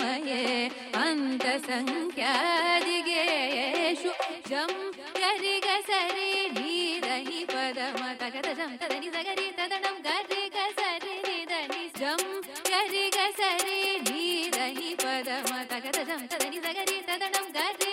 मये अन्तसङ्ख्यादिगेषु जं गरि गसरि नीदनि पदम तगत जं तदनि सगरि तदनं गरि गसरि निदनि जं गरि गसरि नीदनि पदम तगत जं तदनि सगरि तदनं गरि